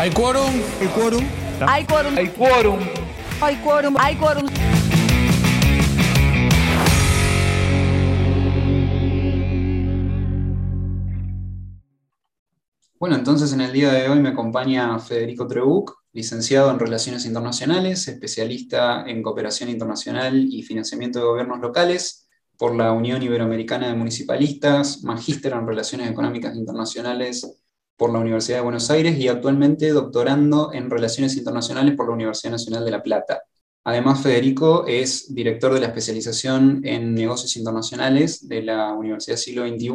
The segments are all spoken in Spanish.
¿Hay quórum? ¿El quórum? Hay quórum. Hay quórum. Hay quórum. Hay quórum. Bueno, entonces en el día de hoy me acompaña Federico Trebuc, licenciado en Relaciones Internacionales, especialista en cooperación internacional y financiamiento de gobiernos locales por la Unión Iberoamericana de Municipalistas, magíster en Relaciones Económicas Internacionales por la Universidad de Buenos Aires y actualmente doctorando en Relaciones Internacionales por la Universidad Nacional de La Plata. Además, Federico es director de la especialización en negocios internacionales de la Universidad Siglo XXI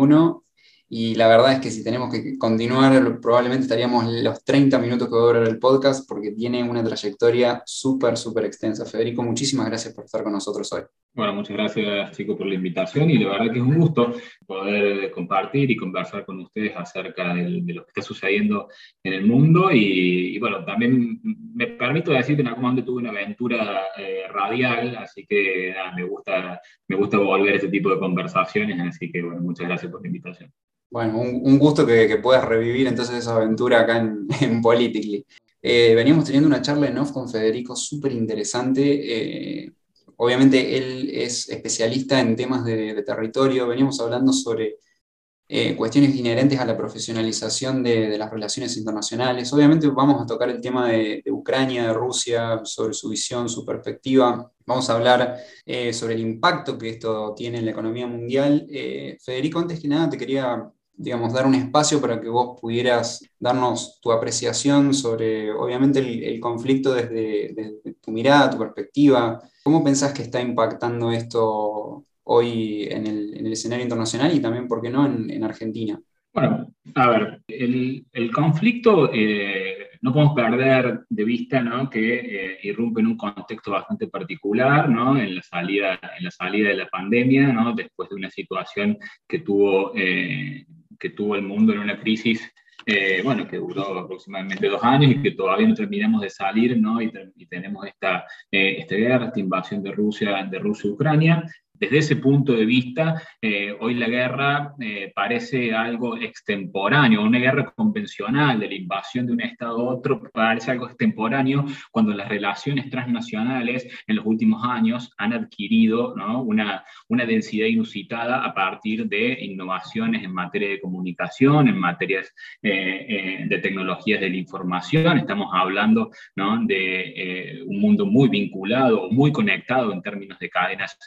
y la verdad es que si tenemos que continuar, probablemente estaríamos los 30 minutos que va a durar el podcast porque tiene una trayectoria súper, súper extensa. Federico, muchísimas gracias por estar con nosotros hoy. Bueno, muchas gracias chicos por la invitación y la verdad que es un gusto poder compartir y conversar con ustedes acerca de, lo que está sucediendo en el mundo y, bueno, también me permito decir que en algún momento tuve una aventura eh, radial, así que me, gusta, me gusta volver a ese tipo de conversaciones, así que bueno, muchas gracias por la invitación. Bueno, un, gusto que, puedas revivir entonces esa aventura acá en, en Politically. Eh, veníamos teniendo una charla en off con Federico súper interesante. Eh, obviamente él es especialista en temas de, territorio. Veníamos hablando sobre eh, cuestiones inherentes a la profesionalización de, las relaciones internacionales. Obviamente vamos a tocar el tema de, Ucrania, de Rusia, sobre su visión, su perspectiva. Vamos a hablar sobre el impacto que esto tiene en la economía mundial. Federico, antes que nada te quería digamos, dar un espacio para que vos pudieras darnos tu apreciación sobre, obviamente, el, conflicto desde, tu mirada, tu perspectiva. ¿Cómo pensás que está impactando esto hoy en el, escenario internacional y también, ¿por qué no, en, Argentina? Bueno, a ver, el, conflicto eh, no podemos perder de vista ¿no? que eh, irrumpe en un contexto bastante particular, ¿no? en, la salida, en la salida de la pandemia, ¿no? después de una situación que tuvo eh, que tuvo el mundo en una crisis eh, bueno, que duró aproximadamente dos años y que todavía no terminamos de salir, ¿no? Y, tenemos esta, eh, esta guerra, esta invasión de Rusia, de Rusia a Ucrania, desde ese punto de vista, eh, hoy la guerra eh, parece algo extemporáneo, una guerra convencional de la invasión de un Estado a otro parece algo extemporáneo cuando las relaciones transnacionales en los últimos años han adquirido una, densidad inusitada a partir de innovaciones en materia de comunicación, en materias eh, de tecnologías de la información. Estamos hablando de un mundo muy vinculado, muy conectado en términos de cadenas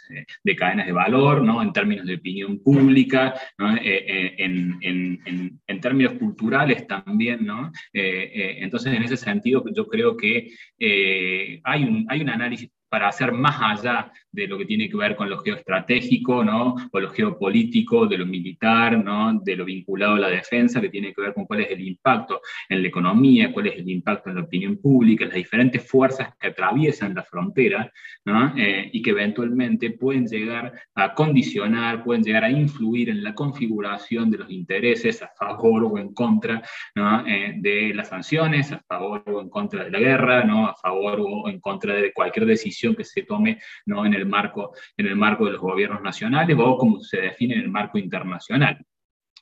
de cadenas de valor, ¿no? en términos de opinión pública, eh, eh, en, en, términos culturales también. ¿no? Eh, entonces, en ese sentido, yo creo que hay, un, hay un análisis para hacer más allá de lo que tiene que ver con lo geoestratégico, ¿no? o lo geopolítico, de lo militar, ¿no? de lo vinculado a la defensa, que tiene que ver con cuál es el impacto en la economía, cuál es el impacto en la opinión pública, las diferentes fuerzas que atraviesan la frontera ¿no? Eh, y que eventualmente pueden llegar a condicionar, pueden llegar a influir en la configuración de los intereses a favor o en contra. Eh, de las sanciones, a favor o en contra de la guerra, ¿no? a favor o en contra de cualquier decisión que se tome ¿no? en, el marco, en el marco de los gobiernos nacionales o como se define en el marco internacional.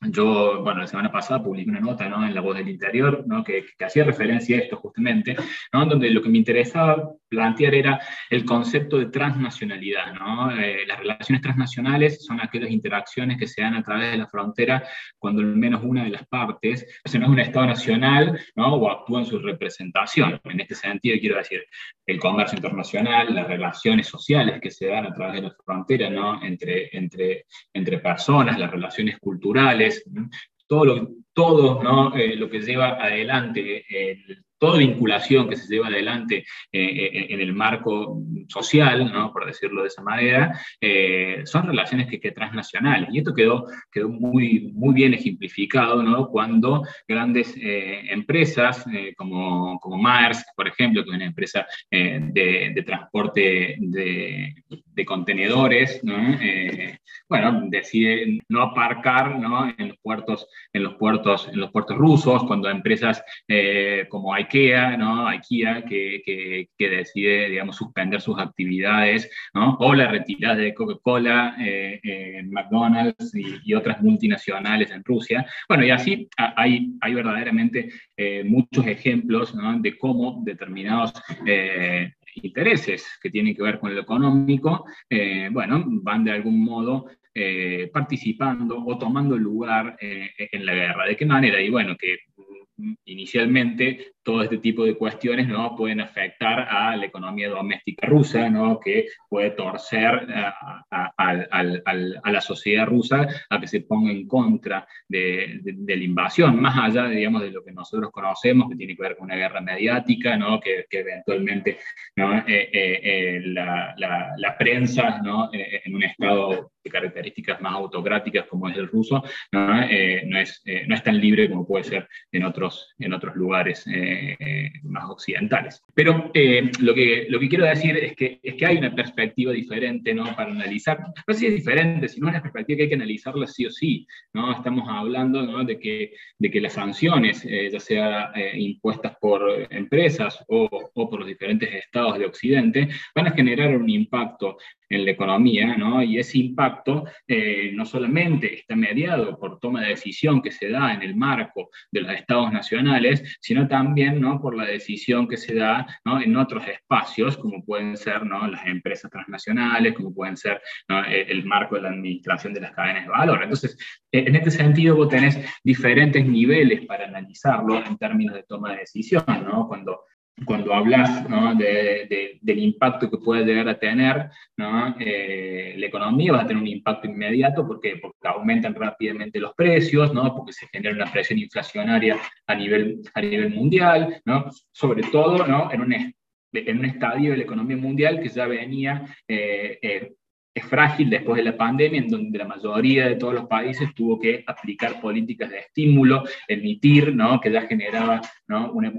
Yo, bueno, la semana pasada publiqué una nota ¿no? en La Voz del Interior ¿no? que, hacía referencia a esto justamente, ¿no? donde lo que me interesaba plantear era el concepto de transnacionalidad. ¿no? Eh, las relaciones transnacionales son aquellas interacciones que se dan a través de la frontera cuando al menos una de las partes no es un Estado nacional ¿no? o actúa en su representación. En este sentido, quiero decir, el comercio internacional, las relaciones sociales que se dan a través de la frontera ¿no? entre, entre, entre personas, las relaciones culturales, todo lo, todo ¿no? Eh, lo que lleva adelante el toda vinculación que se lleva adelante eh, eh, en el marco social, ¿no? por decirlo de esa manera, eh, son relaciones que, que, transnacionales. Y esto quedó, quedó muy, muy bien ejemplificado ¿no? cuando grandes empresas como, como Mars, por ejemplo, que es una empresa de, transporte de, contenedores, ¿no? bueno, decide no aparcar ¿no? En, los puertos, en, los puertos, en los puertos rusos, cuando empresas como hay IKEA, ¿no? IKEA que, que, decide, digamos, suspender sus actividades, ¿no? o la retirada de Coca-Cola, eh, McDonald's y, otras multinacionales en Rusia. Bueno, y así hay, hay verdaderamente eh, muchos ejemplos de cómo determinados eh, intereses que tienen que ver con lo económico, bueno, van de algún modo participando o tomando lugar en la guerra. ¿De qué manera? Y bueno, que inicialmente todo este tipo de cuestiones ¿no? pueden afectar a la economía doméstica rusa, ¿no? que puede torcer a, la sociedad rusa a que se ponga en contra de, la invasión, más allá digamos, de lo que nosotros conocemos, que tiene que ver con una guerra mediática, ¿no? que, eventualmente ¿no? Eh, eh, eh, la, prensa ¿no? en un estado de características más autocráticas como es el ruso, no, no, es, no es tan libre como puede ser en otros, en otros lugares. Eh, más occidentales. Pero eh, lo, que, lo que quiero decir es que, es que hay una perspectiva diferente ¿no? para analizar. No sé si es diferente, sino una perspectiva que hay que analizarla sí o sí. ¿no? Estamos hablando ¿no? de, que, de que las sanciones, eh, ya sea impuestas por empresas o por los diferentes estados de Occidente, van a generar un impacto en la economía, ¿no? y ese impacto eh, no solamente está mediado por toma de decisión que se da en el marco de los estados nacionales, sino también ¿no? por la decisión que se da ¿no? en otros espacios, como pueden ser ¿no? las empresas transnacionales, como pueden ser eh, el marco de la administración de las cadenas de valor. Entonces, eh, en este sentido, vos tenés diferentes niveles para analizarlo en términos de toma de decisión, ¿no? Cuando cuando hablas de, del impacto que puede llegar a tener. Eh, la economía, va a tener un impacto inmediato porque, porque aumentan rápidamente los precios, ¿no? porque se genera una presión inflacionaria a nivel, a nivel mundial, sobre todo en, un, en un estadio de la economía mundial que ya venía eh, eh, es frágil después de la pandemia, en donde la mayoría de todos los países tuvo que aplicar políticas de estímulo, emitir, ¿no? que ya generaba ¿no? una,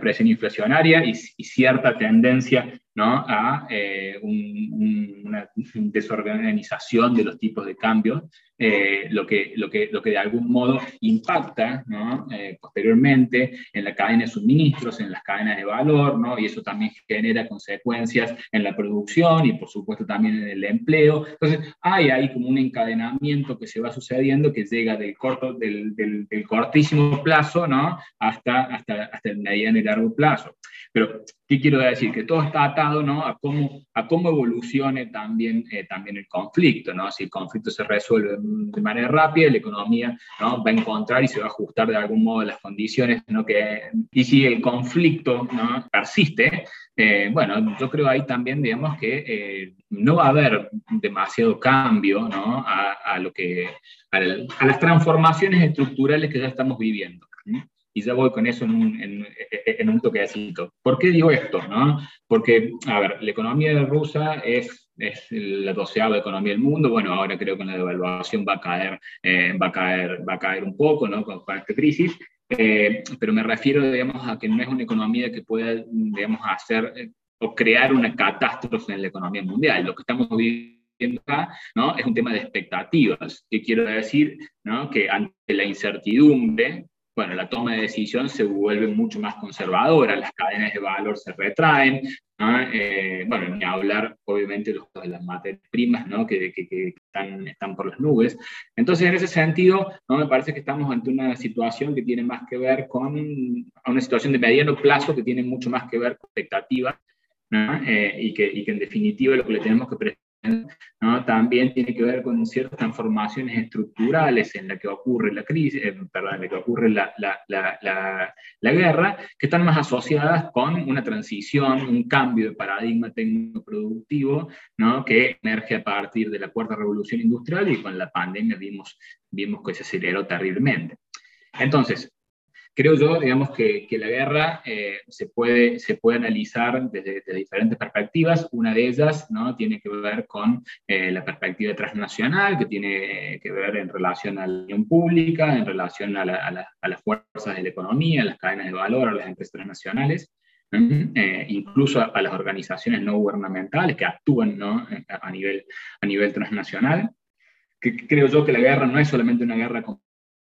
presión inflacionaria y cierta tendencia ¿no? a eh, una desorganización de los tipos de cambio, eh, lo, que, lo, que, lo que de algún modo impacta ¿no? Eh, posteriormente en la cadena de suministros, en las cadenas de valor, ¿no? y eso también genera consecuencias en la producción y por supuesto también en el empleo. Entonces hay ahí como un encadenamiento que se va sucediendo que llega del, corto, del, del, del cortísimo plazo ¿no? hasta, hasta, hasta el mediano y largo plazo. Pero, ¿qué quiero decir? Que todo está atado ¿no? a, cómo, a evolucione también, eh, también el conflicto. ¿no? Si el conflicto se resuelve de manera rápida, la economía ¿no? va a encontrar y se va a ajustar de algún modo las condiciones. ¿no? Que, y si el conflicto ¿no? persiste, eh, bueno, yo creo ahí también, digamos, que eh, no va a haber demasiado cambio ¿no? a, lo que, a, las transformaciones estructurales que ya estamos viviendo y ya voy con eso en un, en, en un toquecito. ¿Por qué digo esto? No? Porque, a ver, la economía rusa es, es la doceava economía del mundo, bueno, ahora creo que la devaluación va a caer, eh, va a caer, va a caer un poco ¿no? con, esta crisis, eh, pero me refiero, digamos, a que no es una economía que pueda, digamos, hacer eh, o crear una catástrofe en la economía mundial. Lo que estamos viviendo ¿no? Es un tema de expectativas. ¿Qué quiero decir? ¿no? Que ante la incertidumbre, bueno, la toma de decisión se vuelve mucho más conservadora, las cadenas de valor se retraen, eh, bueno, ni hablar obviamente de las materias primas, ¿no? que, que, están, están, por las nubes. Entonces, en ese sentido, ¿no? me parece que estamos ante una situación que tiene más que ver con una situación de mediano plazo que tiene mucho más que ver con expectativas, eh, y, que, y, que, en definitiva lo que le tenemos que prestar también tiene que ver con ciertas transformaciones estructurales en la que ocurre la crisis, eh, perdón, en la que ocurre la, la, la, la, guerra, que están más asociadas con una transición, un cambio de paradigma tecnoproductivo, ¿no? que emerge a partir de la cuarta revolución industrial y con la pandemia vimos, vimos que se aceleró terriblemente. Entonces, Creo yo, digamos, que, que la guerra eh, se, puede, se puede analizar desde, diferentes perspectivas. Una de ellas ¿no? tiene que ver con eh, la perspectiva transnacional, que tiene que ver en relación a la unión pública, en relación a, a, las fuerzas de la economía, a las cadenas de valor, a las empresas transnacionales. Eh, incluso a, las organizaciones no gubernamentales que actúan ¿no? a, nivel, a nivel transnacional. Que creo yo que la guerra no es solamente una guerra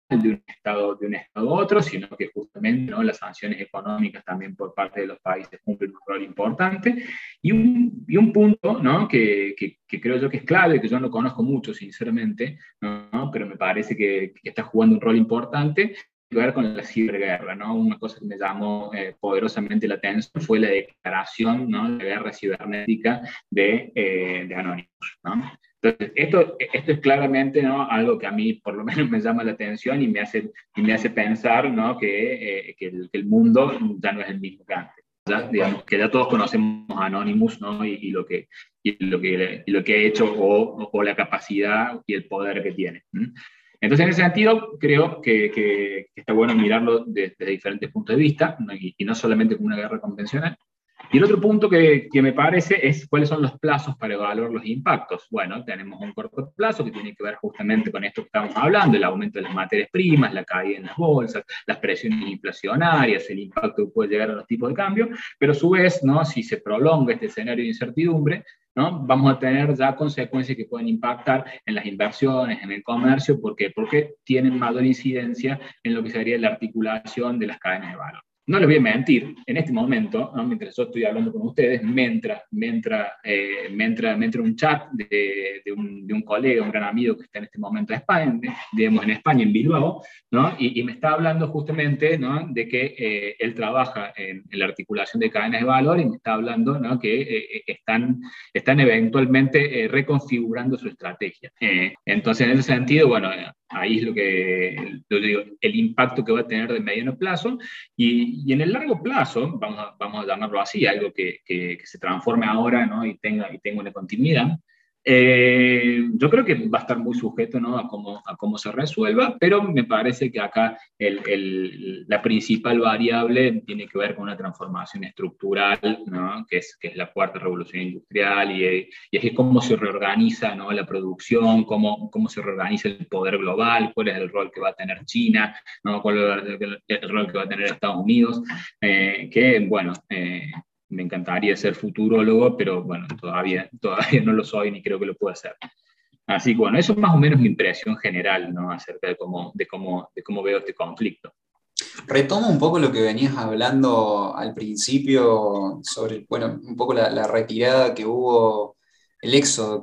de un estado de un estado a otro, sino que justamente ¿no? las sanciones económicas también por parte de los países cumplen un rol importante. Y un, y un punto ¿no? que, que, creo yo que es clave, que yo no conozco mucho, sinceramente, ¿no? pero me parece que, que está jugando un rol importante, que ver con la ciberguerra, ¿no? Una cosa que me llamó eh, poderosamente la atención fue la declaración, ¿no? De guerra cibernética de, eh, de Anonymous, ¿no? Entonces, esto, esto es claramente ¿no? algo que a mí por lo menos me llama la atención y me hace, y me hace pensar ¿no? que, eh, que, el, que, el, mundo ya no es el mismo que antes. ¿ya? Digamos, que ya todos conocemos Anonymous ¿no? y, y, lo que, y, lo que, y lo que ha hecho o, o, la capacidad y el poder que tiene. Entonces, en ese sentido, creo que, está bueno mirarlo desde, diferentes puntos de vista y, y no solamente como una guerra convencional. Y el otro punto que, que, me parece es cuáles son los plazos para evaluar los impactos. Bueno, tenemos un corto plazo que tiene que ver justamente con esto que estamos hablando, el aumento de las materias primas, la caída en las bolsas, las presiones inflacionarias, el impacto que puede llegar a los tipos de cambio, pero a su vez, ¿no? si se prolonga este escenario de incertidumbre, ¿no? vamos a tener ya consecuencias que pueden impactar en las inversiones, en el comercio, ¿por qué? Porque tienen mayor incidencia en lo que sería la articulación de las cadenas de valor no les voy a mentir, en este momento, mientras yo estoy hablando con ustedes, eh, me entra, me entra un chat de, de, un, de, un, colega, un gran amigo que está en este momento en España, digamos en España, en Bilbao, ¿no? y, me está hablando justamente ¿no? de que eh, él trabaja en, la articulación de cadenas de valor y me está hablando ¿no? que eh, están, están eventualmente eh, reconfigurando su estrategia. Entonces, en ese sentido, bueno, ahí es lo que lo digo, el impacto que va a tener de mediano plazo y, y, en el largo plazo, vamos a, vamos a llamarlo así, algo que, que, que se transforme ahora ¿no? y, tenga, y tenga una continuidad, eh, yo creo que va a estar muy sujeto ¿no? a, cómo, a cómo se resuelva, pero me parece que acá el, el, la principal variable tiene que ver con una transformación estructural, ¿no? que, es, que es la cuarta revolución industrial, y, y es cómo se reorganiza ¿no? la producción, cómo, cómo se reorganiza el poder global, cuál es el rol que va a tener China, ¿no? cuál es el, el rol que va a tener Estados Unidos, eh, que bueno, eh, me encantaría ser futurólogo, pero bueno, todavía, todavía no lo soy ni creo que lo pueda hacer. Así que bueno, eso es más o menos mi impresión general, ¿no? Acerca de cómo, de cómo, de cómo veo este conflicto. Retomo un poco lo que venías hablando al principio sobre, bueno, un poco la, retirada que hubo, el éxodo,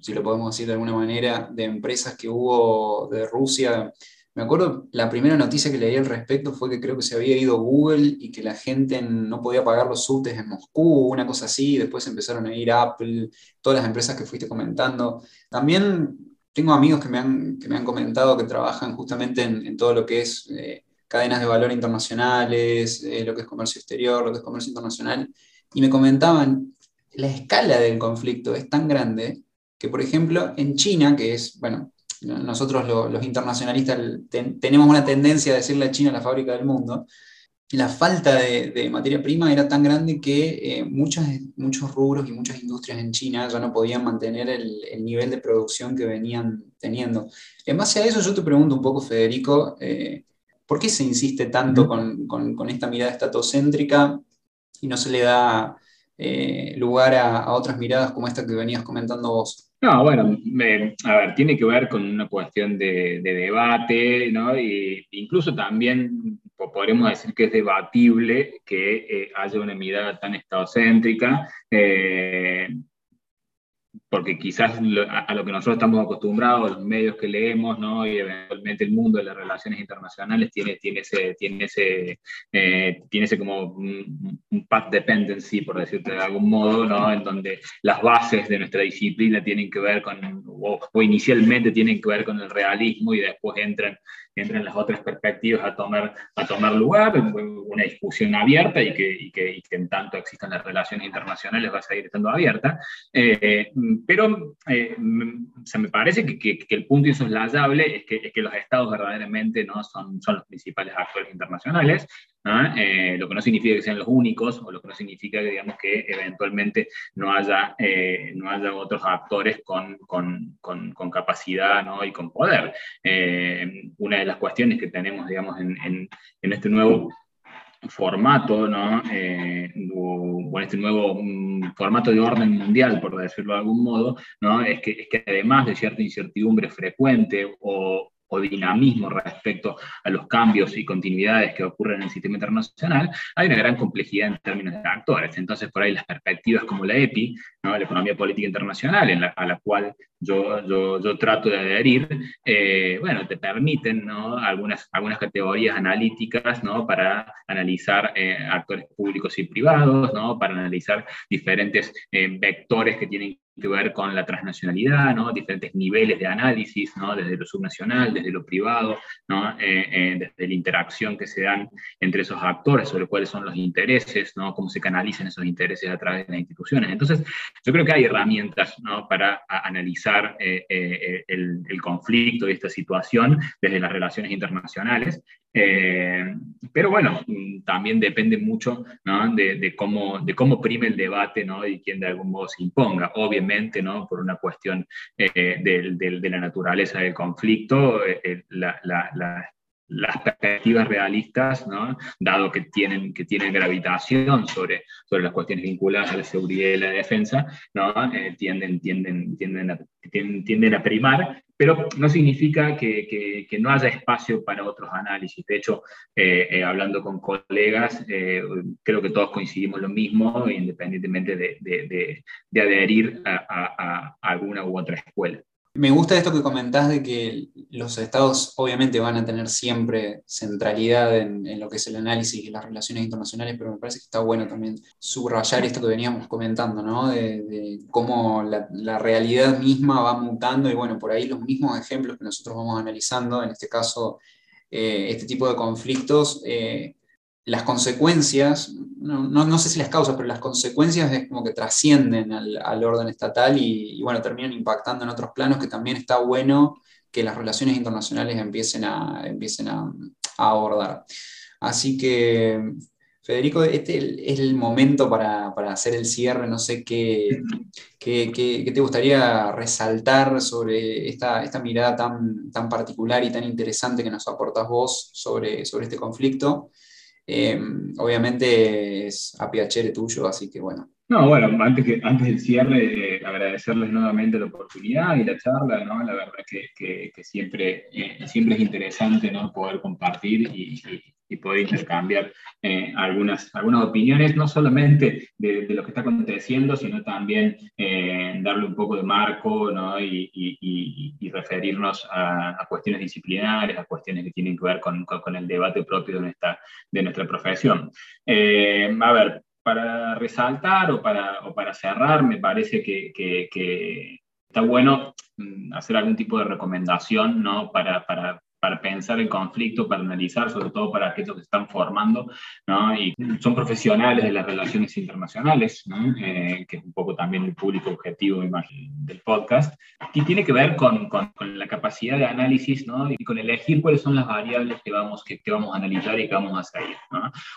si lo podemos decir de alguna manera, de empresas que hubo de Rusia me acuerdo, la primera noticia que leí al respecto fue que creo que se había ido Google y que la gente no podía pagar los subtes en Moscú, una cosa así, después empezaron a ir Apple, todas las empresas que fuiste comentando. También tengo amigos que me han, que me han comentado que trabajan justamente en, todo lo que es eh, cadenas de valor internacionales, eh, lo que es comercio exterior, lo que es comercio internacional, y me comentaban, la escala del conflicto es tan grande que, por ejemplo, en China, que es, bueno, nosotros lo, los internacionalistas ten, tenemos una tendencia a decirle a China la fábrica del mundo, la falta de, de materia prima era tan grande que eh, muchos, muchos rubros y muchas industrias en China ya no podían mantener el, el, nivel de producción que venían teniendo. En base a eso yo te pregunto un poco, Federico, eh, ¿por qué se insiste tanto con, con, con, esta mirada estatocéntrica y no se le da eh, lugar a, otras miradas como esta que venías comentando vos? No, bueno, a ver, tiene que ver con una cuestión de, de debate, ¿no? Y incluso también podríamos decir que es debatible que eh, haya una mirada tan estadocéntrica. Eh, porque quizás a lo que nosotros estamos acostumbrados, los medios que leemos, ¿no? y eventualmente el mundo de las relaciones internacionales tiene, tiene, ese, tiene, ese, eh, tiene ese como un, path dependency, por decirte de algún modo, ¿no? en donde las bases de nuestra disciplina tienen que ver con, o, o inicialmente tienen que ver con el realismo y después entran entren las otras perspectivas a tomar, a tomar lugar, una discusión abierta y que, que, en tanto existan las relaciones internacionales va a seguir estando abierta. Eh, pero eh, o sea, me parece que, que, que, el punto insoslayable es que, es que los estados verdaderamente ¿no? son, son los principales actores internacionales, Eh, lo que no significa que sean los únicos, o lo que no significa que, digamos, que eventualmente no haya, eh, no haya otros actores con, con, con, capacidad ¿no? y con poder. Eh, una de las cuestiones que tenemos, digamos, en, en, este nuevo formato, ¿no? Eh, este nuevo um, formato de orden mundial, por decirlo de algún modo, ¿no? es, que, es que además de cierta incertidumbre frecuente o, o dinamismo respecto a los cambios y continuidades que ocurren en el sistema internacional, hay una gran complejidad en términos de actores. Entonces, por ahí las perspectivas como la EPI, la economía política internacional, a la cual yo, yo, yo trato de adherir, eh, bueno, te permiten algunas, algunas categorías analíticas para analizar eh, actores públicos y privados, para analizar diferentes eh, vectores que tienen que ver con la transnacionalidad, ¿no? diferentes niveles de análisis, ¿no? desde lo subnacional, desde lo privado, ¿no? Eh, eh, desde la interacción que se dan entre esos actores sobre cuáles son los intereses, ¿no? cómo se canalizan esos intereses a través de las instituciones. Entonces, yo creo que hay herramientas ¿no? para analizar eh, el, el, conflicto de esta situación desde las relaciones internacionales, eh, pero bueno, también depende mucho de, cómo, de cómo prime el debate ¿no? y quién de algún modo se imponga. Obviamente, ¿no? por una cuestión eh, de, de, la naturaleza del conflicto, eh, la, las perspectivas realistas, ¿no? dado que tienen, que tienen gravitación sobre, sobre las cuestiones vinculadas a la seguridad y la defensa, ¿no? Eh, tienden, tienden, tienden, a, tienden, a, primar, pero no significa que, que, que, no haya espacio para otros análisis. De hecho, eh, eh, hablando con colegas, eh, creo que todos coincidimos lo mismo, independientemente de, de, de, de adherir a, a, a alguna u otra escuela. Me gusta esto que comentás de que los estados obviamente van a tener siempre centralidad en, lo que es el análisis y las relaciones internacionales, pero me parece que está bueno también subrayar esto que veníamos comentando, ¿no? De, cómo la, la, realidad misma va mutando y bueno, por ahí los mismos ejemplos que nosotros vamos analizando, en este caso, eh, este tipo de conflictos, eh, las consecuencias, no, no, sé si las causas, pero las consecuencias es como que trascienden al, orden estatal y, bueno, terminan impactando en otros planos que también está bueno que las relaciones internacionales empiecen a, empiecen a abordar. Así que, Federico, este es el momento para, para hacer el cierre, no sé qué, qué, qué, qué, te gustaría resaltar sobre esta, esta mirada tan, tan particular y tan interesante que nos aportas vos sobre, sobre este conflicto. Eh, obviamente es a piacere tuyo, así que bueno. No, bueno, antes, que, antes del cierre, eh, agradecerles nuevamente la oportunidad y la charla, ¿no? La verdad que, que, siempre, eh, siempre es interesante, ¿no? Poder compartir y, y poder intercambiar eh, algunas, algunas opiniones, no solamente de, lo que está aconteciendo, sino también eh, darle un poco de marco ¿no? y, y, referirnos a, cuestiones disciplinares, a cuestiones que tienen que ver con, con, con el debate propio de nuestra, de nuestra profesión. Eh, a ver, para resaltar o para, o para cerrar, me parece que, que, que está bueno mm, hacer algún tipo de recomendación ¿no? para, para para pensar el conflicto, para analizar, sobre todo para aquellos que están formando, ¿no? y son profesionales de las relaciones internacionales, ¿no? eh, que es un poco también el público objetivo del podcast, y tiene que ver con, con, con, la capacidad de análisis ¿no? y con elegir cuáles son las variables que vamos, que, que vamos a analizar y que vamos a seguir.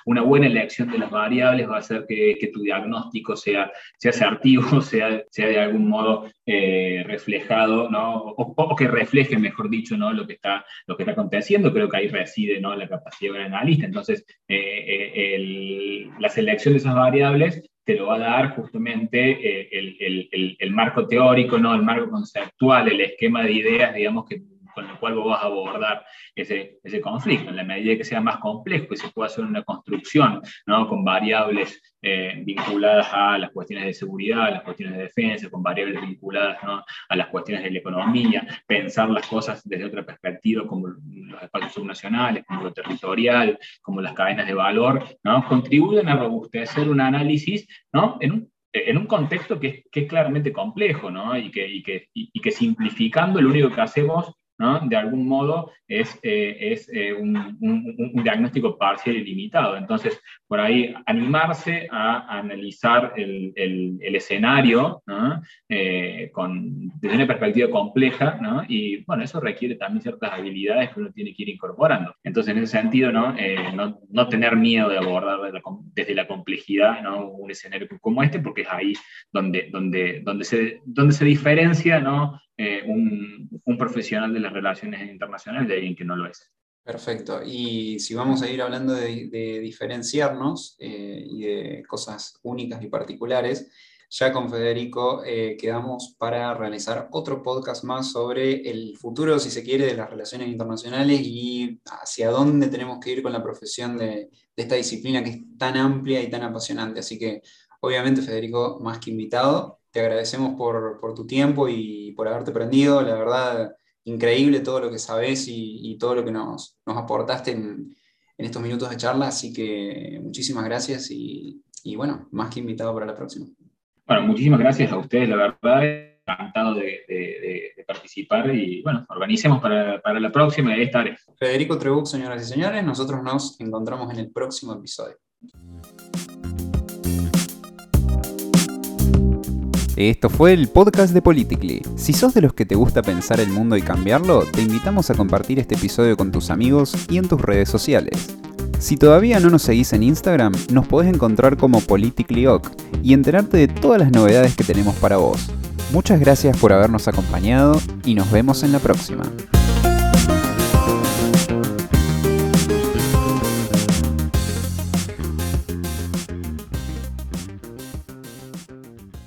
Una buena elección de las variables va a hacer que, que tu diagnóstico sea, sea asertivo, sea, sea de algún modo eh, reflejado, o, o, que refleje, mejor dicho, ¿no? lo que está lo que está aconteciendo, creo que ahí reside ¿no? la capacidad del analista. Entonces, eh, eh, la selección de esas variables te lo va a dar justamente eh, el, el, el, marco teórico, ¿no? el marco conceptual, el esquema de ideas, digamos, que con el cual vos vas a abordar ese, ese conflicto. En la medida que sea más complejo y se pueda hacer una construcción ¿no? con variables eh, vinculadas a las cuestiones de seguridad, las cuestiones de defensa, con variables vinculadas ¿no? a las cuestiones de la economía, pensar las cosas desde otra perspectiva, como los espacios subnacionales, como lo territorial, como las cadenas de valor, ¿no? contribuyen a robustecer un análisis ¿no? en un en un contexto que es, que es claramente complejo, ¿no? Y que, y, que, y que simplificando lo único que hacemos ¿no? de algún modo es, eh, es eh, un, un, un, diagnóstico parcial y limitado. Entonces, por ahí animarse a, analizar el, el, el escenario ¿no? eh, con, desde una perspectiva compleja, ¿no? y bueno, eso requiere también ciertas habilidades que uno tiene que ir incorporando. Entonces, en ese sentido, no, eh, no, tener miedo de abordar desde la, desde la complejidad un escenario como este, porque es ahí donde, donde, donde, se, donde se diferencia ¿no? Eh, un, profesional de las relaciones internacionales de alguien que no lo es. Perfecto. Y si vamos a ir hablando de, de diferenciarnos eh, y de cosas únicas y particulares, ya con Federico eh, quedamos para realizar otro podcast más sobre el futuro, si se quiere, de las relaciones internacionales y hacia dónde tenemos que ir con la profesión de, esta disciplina que es tan amplia y tan apasionante. Así que, obviamente, Federico, más que invitado, te agradecemos por, tu tiempo y por haberte prendido. La verdad, increíble todo lo que sabes y, todo lo que nos, aportaste en, en estos minutos de charla. Así que muchísimas gracias y, y bueno, más que invitado para la próxima. Bueno, muchísimas gracias a ustedes, la verdad, encantado de, participar y bueno, organicemos para, para la próxima y estaré. Federico Trebuch, señoras y señores, nosotros nos encontramos en el próximo episodio. Esto fue el podcast de Politically. Si sos de los que te gusta pensar el mundo y cambiarlo, te invitamos a compartir este episodio con tus amigos y en tus redes sociales. Si todavía no nos seguís en Instagram, nos podés encontrar como PoliticallyOc y enterarte de todas las novedades que tenemos para vos. Muchas gracias por habernos acompañado y nos vemos en la próxima.